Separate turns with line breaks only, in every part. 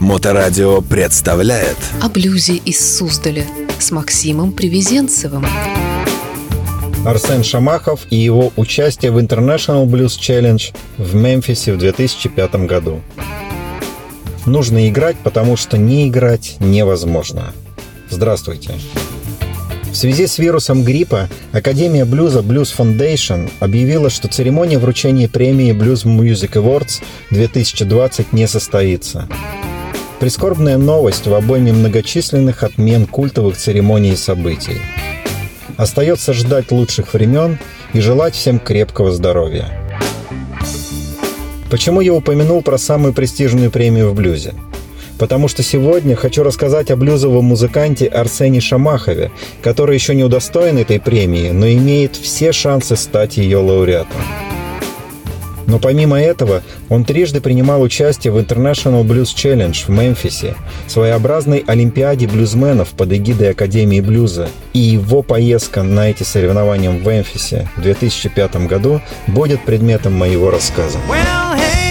Моторадио представляет
О блюзе из Суздаля с Максимом Привезенцевым.
Арсен Шамахов и его участие в International Blues Challenge в Мемфисе в 2005 году. Нужно играть, потому что не играть невозможно. Здравствуйте. В связи с вирусом гриппа Академия блюза Blues Foundation объявила, что церемония вручения премии Blues Music Awards 2020 не состоится. Прискорбная новость в обойме многочисленных отмен культовых церемоний и событий. Остается ждать лучших времен и желать всем крепкого здоровья. Почему я упомянул про самую престижную премию в блюзе? Потому что сегодня хочу рассказать о блюзовом музыканте Арсене Шамахове, который еще не удостоен этой премии, но имеет все шансы стать ее лауреатом. Но помимо этого, он трижды принимал участие в International Blues Challenge в Мемфисе, своеобразной олимпиаде блюзменов под эгидой Академии блюза, и его поездка на эти соревнования в Мемфисе в 2005 году будет предметом моего рассказа.
Well, hey,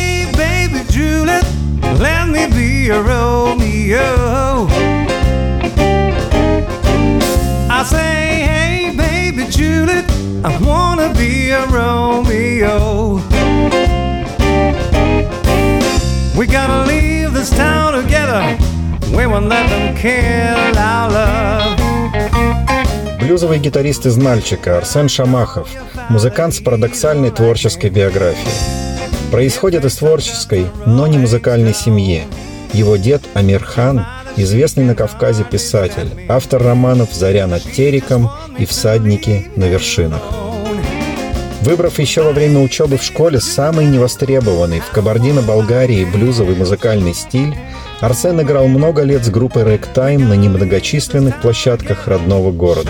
Блюзовый гитарист из Нальчика Арсен Шамахов, музыкант с парадоксальной творческой биографией. Происходит из творческой, но не музыкальной семьи. Его дед Амир Хан – известный на Кавказе писатель, автор романов «Заря над Тереком» и «Всадники на вершинах». Выбрав еще во время учебы в школе самый невостребованный в Кабардино-Балгарии блюзовый музыкальный стиль, Арсен играл много лет с группой Рэктайм на немногочисленных площадках родного города.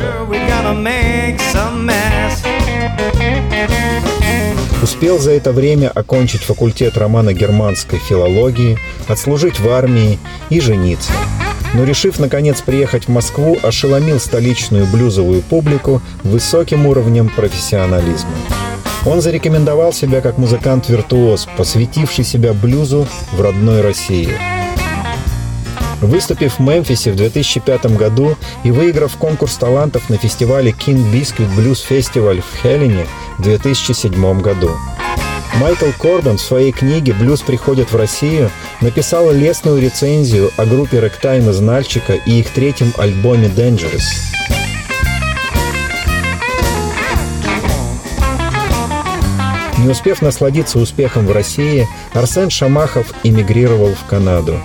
Успел за это время окончить факультет романо-германской филологии, отслужить в армии и жениться. Но решив наконец приехать в Москву, ошеломил столичную блюзовую публику высоким уровнем профессионализма. Он зарекомендовал себя как музыкант-виртуоз, посвятивший себя блюзу в родной России. Выступив в Мемфисе в 2005 году и выиграв конкурс талантов на фестивале King Biscuit Blues Festival в Хелене в 2007 году. Майкл Корбан в своей книге «Блюз приходит в Россию» написал лестную рецензию о группе Рэктайм из Нальчика и их третьем альбоме «Dangerous». Не успев насладиться успехом в России, Арсен Шамахов эмигрировал в Канаду.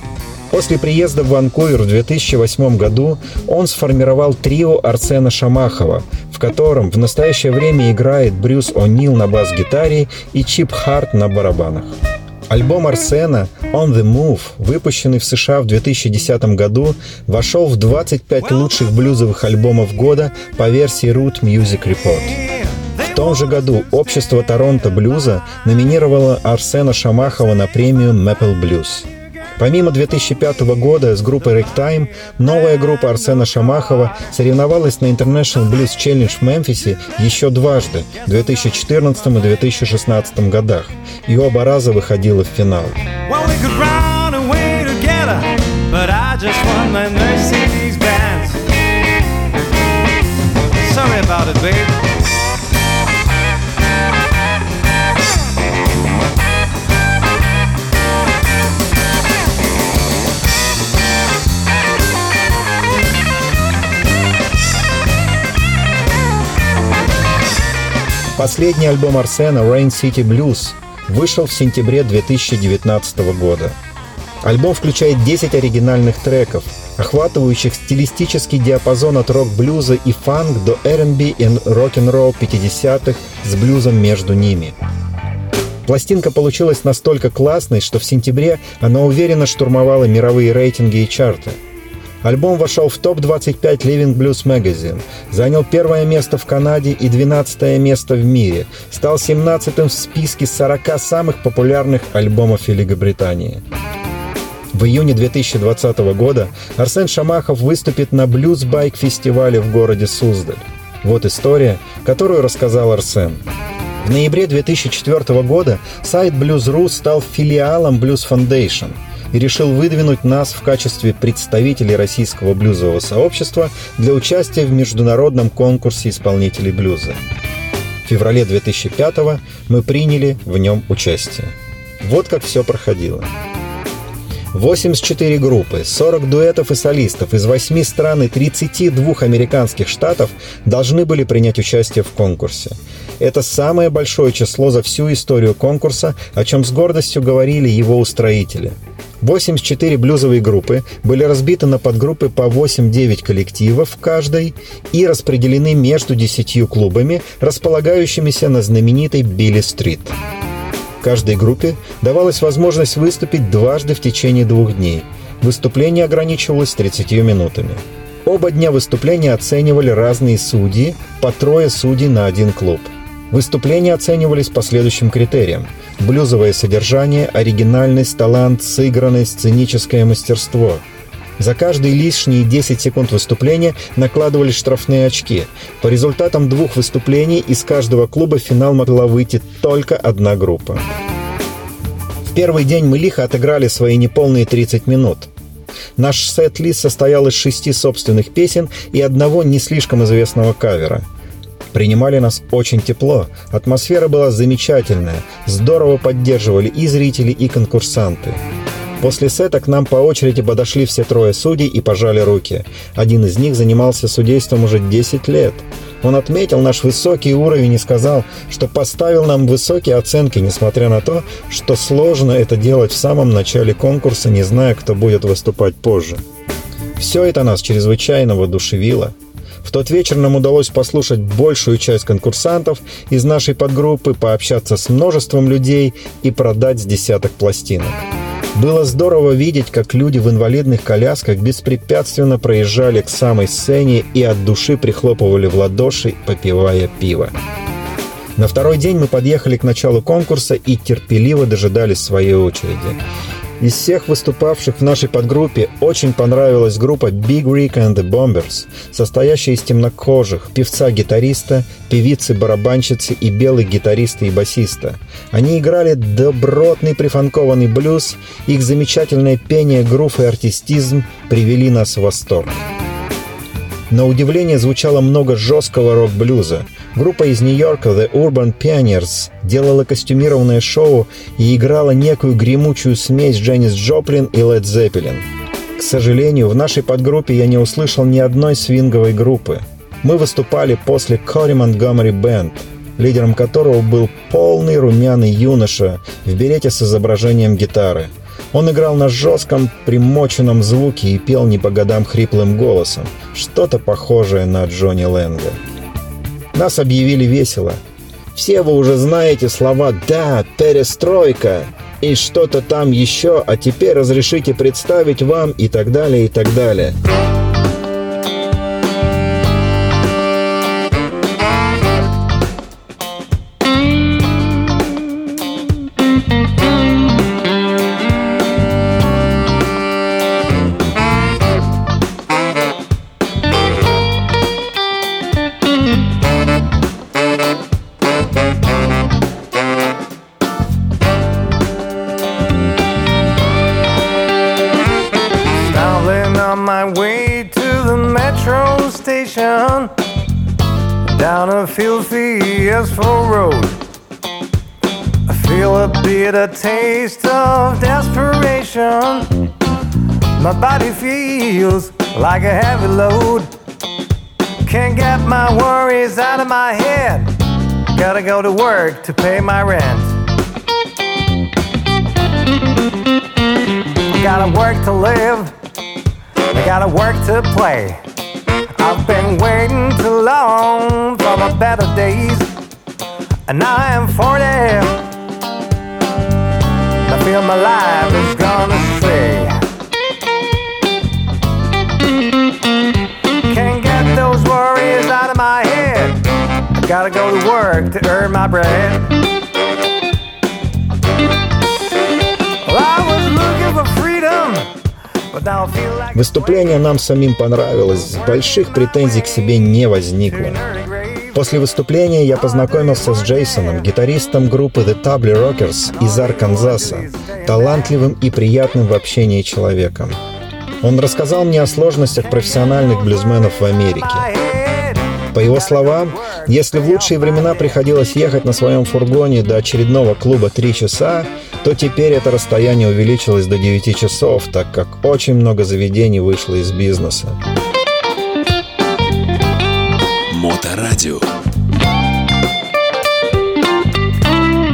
После приезда в Ванкувер в 2008 году он сформировал трио Арсена Шамахова, в котором в настоящее время играет Брюс О'Нил на бас-гитаре и Чип Харт на барабанах. Альбом Арсена «On the Move», выпущенный в США в 2010 году, вошел в 25 лучших блюзовых альбомов года по версии Root Music Report. В том же году общество Торонто Блюза номинировало Арсена Шамахова на премию Maple Blues. Помимо 2005 года с группой Ragtime, новая группа Арсена Шамахова соревновалась на International Blues Challenge в Мемфисе еще дважды, в 2014 и 2016 годах, и оба раза выходила в финал.
Sorry about it, babe.
Последний альбом Арсена «Rain City Blues» вышел в сентябре 2019 года. Альбом включает 10 оригинальных треков, охватывающих стилистический диапазон от рок-блюза и фанк до R&B и рок-н-ролл 50-х с блюзом между ними. Пластинка получилась настолько классной, что в сентябре она уверенно штурмовала мировые рейтинги и чарты – Альбом вошел в топ-25 Living Blues Magazine, занял первое место в Канаде и 12 место в мире, стал 17-м в списке 40 самых популярных альбомов Великобритании. В июне 2020 года Арсен Шамахов выступит на Blues Байк фестивале в городе Суздаль. Вот история, которую рассказал Арсен. В ноябре 2004 года сайт Blues.ru стал филиалом Blues Foundation – и решил выдвинуть нас в качестве представителей российского блюзового сообщества для участия в международном конкурсе исполнителей блюза. В феврале 2005 мы приняли в нем участие. Вот как все проходило. 84 группы, 40 дуэтов и солистов из 8 стран и 32 американских штатов должны были принять участие в конкурсе. Это самое большое число за всю историю конкурса, о чем с гордостью говорили его устроители. 84 блюзовые группы были разбиты на подгруппы по 8-9 коллективов каждой и распределены между 10 клубами, располагающимися на знаменитой Билли-стрит. Каждой группе давалась возможность выступить дважды в течение двух дней. Выступление ограничивалось 30 минутами. Оба дня выступления оценивали разные судьи, по трое судей на один клуб. Выступления оценивались по следующим критериям. Блюзовое содержание, оригинальность, талант, сыгранность, сценическое мастерство – за каждые лишние 10 секунд выступления накладывались штрафные очки. По результатам двух выступлений из каждого клуба в финал могла выйти только одна группа. В первый день мы лихо отыграли свои неполные 30 минут. Наш сет-лист состоял из шести собственных песен и одного не слишком известного кавера. Принимали нас очень тепло, атмосфера была замечательная, здорово поддерживали и зрители, и конкурсанты. После сета к нам по очереди подошли все трое судей и пожали руки. Один из них занимался судейством уже 10 лет. Он отметил наш высокий уровень и сказал, что поставил нам высокие оценки, несмотря на то, что сложно это делать в самом начале конкурса, не зная, кто будет выступать позже. Все это нас чрезвычайно воодушевило. В тот вечер нам удалось послушать большую часть конкурсантов из нашей подгруппы, пообщаться с множеством людей и продать с десяток пластинок. Было здорово видеть, как люди в инвалидных колясках беспрепятственно проезжали к самой сцене и от души прихлопывали в ладоши, попивая пиво. На второй день мы подъехали к началу конкурса и терпеливо дожидались своей очереди. Из всех выступавших в нашей подгруппе очень понравилась группа Big Rick and the Bombers, состоящая из темнокожих, певца-гитариста, певицы-барабанщицы и белых гитариста и басиста. Они играли добротный прифанкованный блюз, их замечательное пение, грув и артистизм привели нас в восторг. На удивление звучало много жесткого рок-блюза. Группа из Нью-Йорка The Urban Pioneers делала костюмированное шоу и играла некую гремучую смесь Дженнис Джоплин и Led Zeppelin. К сожалению, в нашей подгруппе я не услышал ни одной свинговой группы. Мы выступали после Кори Montgomery Band, лидером которого был полный румяный юноша в берете с изображением гитары – он играл на жестком, примоченном звуке и пел не по годам хриплым голосом, что-то похожее на Джонни Лэнга. Нас объявили весело. Все вы уже знаете слова «да», «перестройка» и что-то там еще, а теперь разрешите представить вам и так далее, и так далее.
Get a taste of desperation. My body feels like a heavy load. Can't get my worries out of my head. Gotta go to work to pay my rent. Gotta work to live. I gotta work to play. I've been waiting too long for my better days. And now I'm 40 feel my life is gone astray. Can't get those worries out of my head. I gotta go to work to earn my bread. Well, I was looking for freedom.
Выступление нам самим понравилось, больших претензий к себе не возникло. После выступления я познакомился с Джейсоном, гитаристом группы The Tably Rockers из Арканзаса, талантливым и приятным в общении человеком. Он рассказал мне о сложностях профессиональных блюзменов в Америке. По его словам, если в лучшие времена приходилось ехать на своем фургоне до очередного клуба 3 часа, то теперь это расстояние увеличилось до 9 часов, так как очень много заведений вышло из бизнеса.
Моторадио.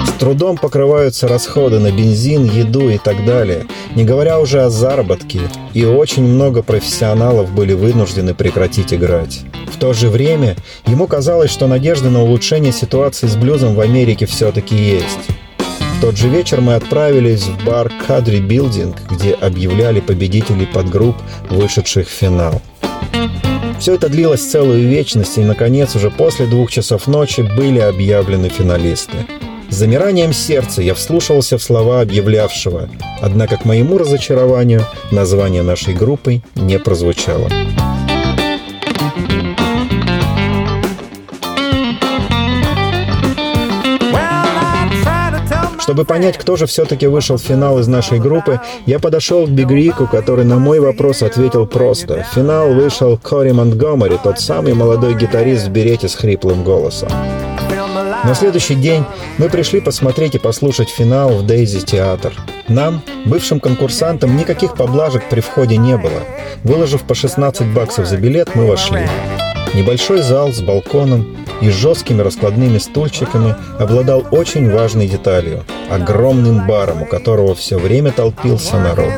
С трудом покрываются расходы на бензин, еду и так далее, не говоря уже о заработке, и очень много профессионалов были вынуждены прекратить играть то же время ему казалось, что надежда на улучшение ситуации с блюзом в Америке все-таки есть. В тот же вечер мы отправились в бар Кадри Билдинг, где объявляли победителей подгрупп, вышедших в финал. Все это длилось целую вечность, и, наконец, уже после двух часов ночи были объявлены финалисты. С замиранием сердца я вслушался в слова объявлявшего, однако к моему разочарованию название нашей группы не прозвучало. Чтобы понять, кто же все-таки вышел в финал из нашей группы, я подошел к Биг Рику, который на мой вопрос ответил просто. В финал вышел Кори Монтгомери, тот самый молодой гитарист в берете с хриплым голосом. На следующий день мы пришли посмотреть и послушать финал в Дейзи Театр. Нам, бывшим конкурсантам, никаких поблажек при входе не было. Выложив по 16 баксов за билет, мы вошли. Небольшой зал с балконом и жесткими раскладными стульчиками обладал очень важной деталью – огромным баром, у которого все время толпился народ.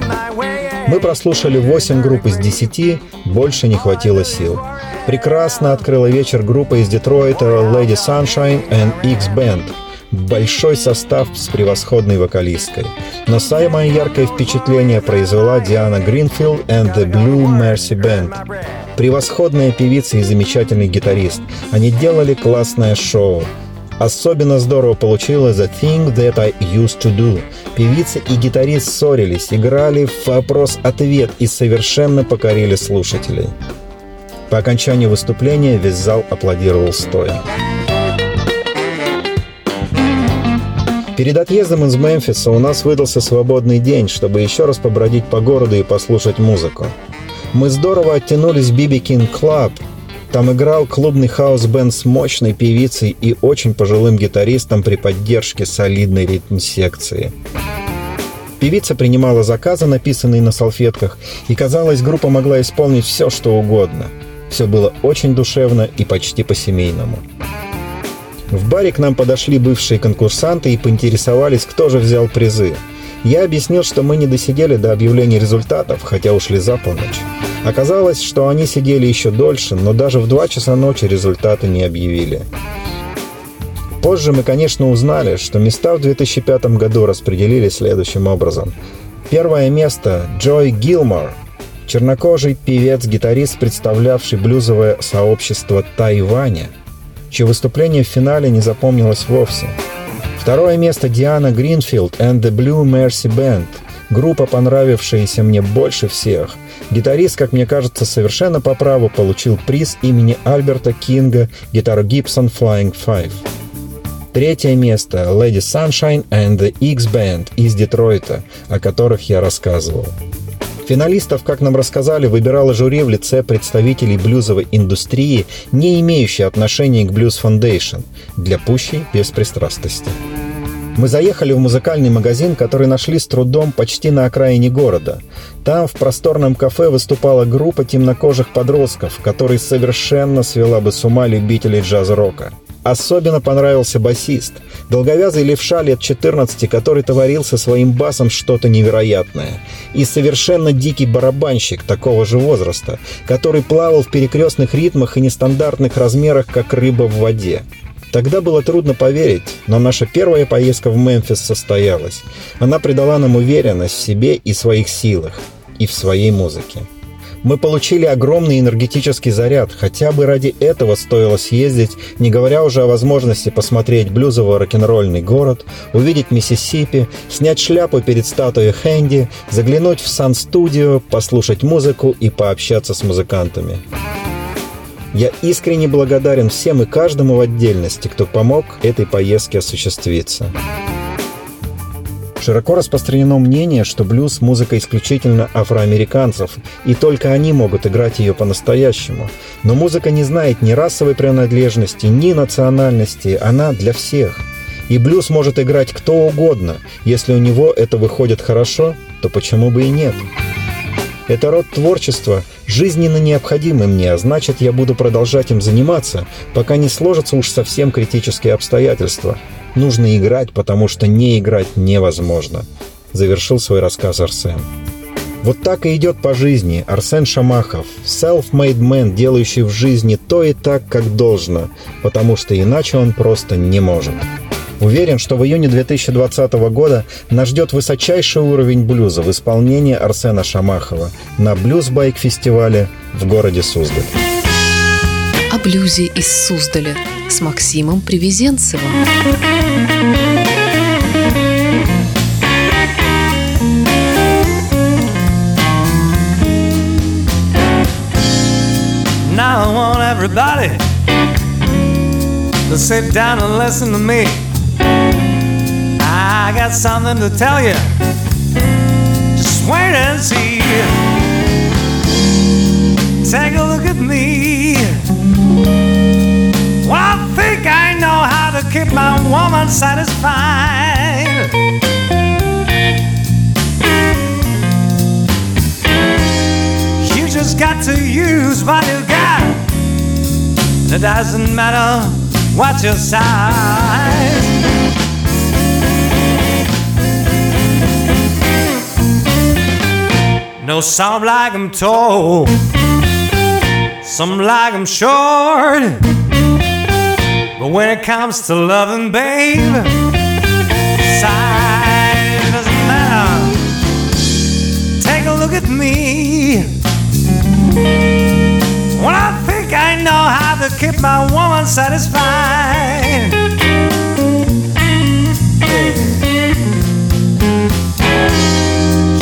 Мы прослушали 8 групп из 10, больше не хватило сил. Прекрасно открыла вечер группа из Детройта Lady Sunshine and X-Band – большой состав с превосходной вокалисткой. Но самое яркое впечатление произвела Диана Гринфилд and the Blue Mercy Band. Превосходная певица и замечательный гитарист. Они делали классное шоу. Особенно здорово получилось The Thing That I Used To Do. Певица и гитарист ссорились, играли в вопрос-ответ и совершенно покорили слушателей. По окончанию выступления весь зал аплодировал стоя. Перед отъездом из Мемфиса у нас выдался свободный день, чтобы еще раз побродить по городу и послушать музыку. Мы здорово оттянулись в BB King Club. Там играл клубный хаус-бенд с мощной певицей и очень пожилым гитаристом при поддержке солидной ритм-секции. Певица принимала заказы, написанные на салфетках, и, казалось, группа могла исполнить все, что угодно. Все было очень душевно и почти по-семейному. В баре к нам подошли бывшие конкурсанты и поинтересовались, кто же взял призы. Я объяснил, что мы не досидели до объявления результатов, хотя ушли за полночь. Оказалось, что они сидели еще дольше, но даже в 2 часа ночи результаты не объявили. Позже мы, конечно, узнали, что места в 2005 году распределили следующим образом. Первое место – Джой Гилмор, чернокожий певец-гитарист, представлявший блюзовое сообщество Тайваня – чье выступление в финале не запомнилось вовсе. Второе место Диана Гринфилд and the Blue Mercy Band. Группа, понравившаяся мне больше всех. Гитарист, как мне кажется, совершенно по праву получил приз имени Альберта Кинга гитару Gibson Flying Five. Третье место Lady Sunshine and the X-Band из Детройта, о которых я рассказывал. Финалистов, как нам рассказали, выбирало жюри в лице представителей блюзовой индустрии, не имеющей отношения к Blues Foundation, для пущей беспристрастности. Мы заехали в музыкальный магазин, который нашли с трудом почти на окраине города. Там, в просторном кафе, выступала группа темнокожих подростков, которая совершенно свела бы с ума любителей джаз-рока. Особенно понравился басист, долговязый левша лет 14, который творил со своим басом что-то невероятное, и совершенно дикий барабанщик такого же возраста, который плавал в перекрестных ритмах и нестандартных размерах, как рыба в воде. Тогда было трудно поверить, но наша первая поездка в Мемфис состоялась. Она придала нам уверенность в себе и своих силах, и в своей музыке. Мы получили огромный энергетический заряд, хотя бы ради этого стоило съездить, не говоря уже о возможности посмотреть блюзово-рок-н-ролльный город, увидеть Миссисипи, снять шляпу перед статуей Хэнди, заглянуть в сан-студио, послушать музыку и пообщаться с музыкантами. Я искренне благодарен всем и каждому в отдельности, кто помог этой поездке осуществиться. Широко распространено мнение, что блюз – музыка исключительно афроамериканцев, и только они могут играть ее по-настоящему. Но музыка не знает ни расовой принадлежности, ни национальности, она для всех. И блюз может играть кто угодно. Если у него это выходит хорошо, то почему бы и нет? Это род творчества жизненно необходимый мне, а значит, я буду продолжать им заниматься, пока не сложатся уж совсем критические обстоятельства – Нужно играть, потому что не играть невозможно», — завершил свой рассказ Арсен. Вот так и идет по жизни Арсен Шамахов, self-made man, делающий в жизни то и так, как должно, потому что иначе он просто не может. Уверен, что в июне 2020 года нас ждет высочайший уровень блюза в исполнении Арсена Шамахова на блюз-байк-фестивале в городе Суздаль.
О блюзе из Суздаля с Максимом Привезенцевым.
Everybody to sit down and listen to me. I got something to tell you. Just wait and see. Take a look at me. Well, I think I know how to keep my woman satisfied. You just got to use what you got. It doesn't matter what your size. No, some like 'em tall, some like 'em short. But when it comes to loving, babe, size doesn't matter. Take a look at me. Well, I keep my woman satisfied.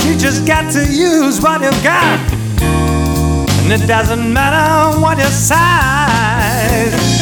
You just got to use what you've got, and it doesn't matter what your size.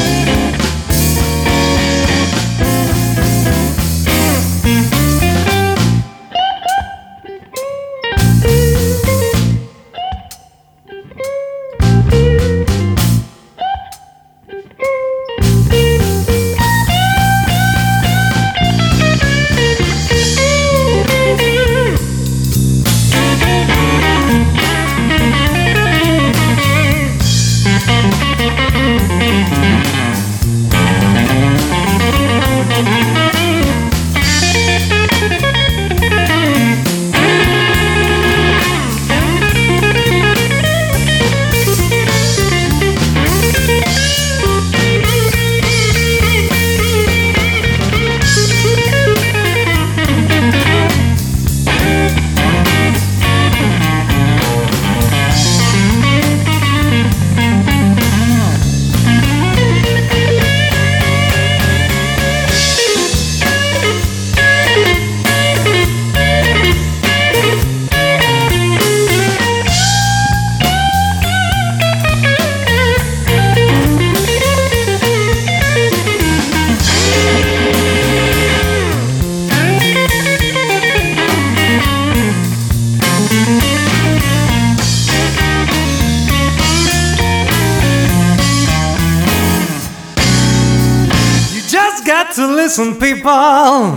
To listen, people.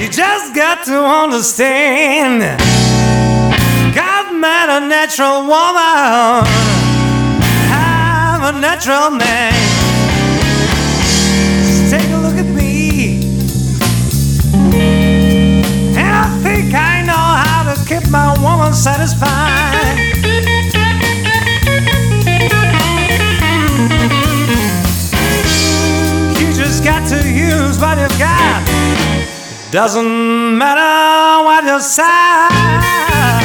You just got to understand. God made a natural woman. I'm a natural man. Just take a look at me. And I think I know how to keep my woman satisfied. What you've got. Doesn't matter what you size.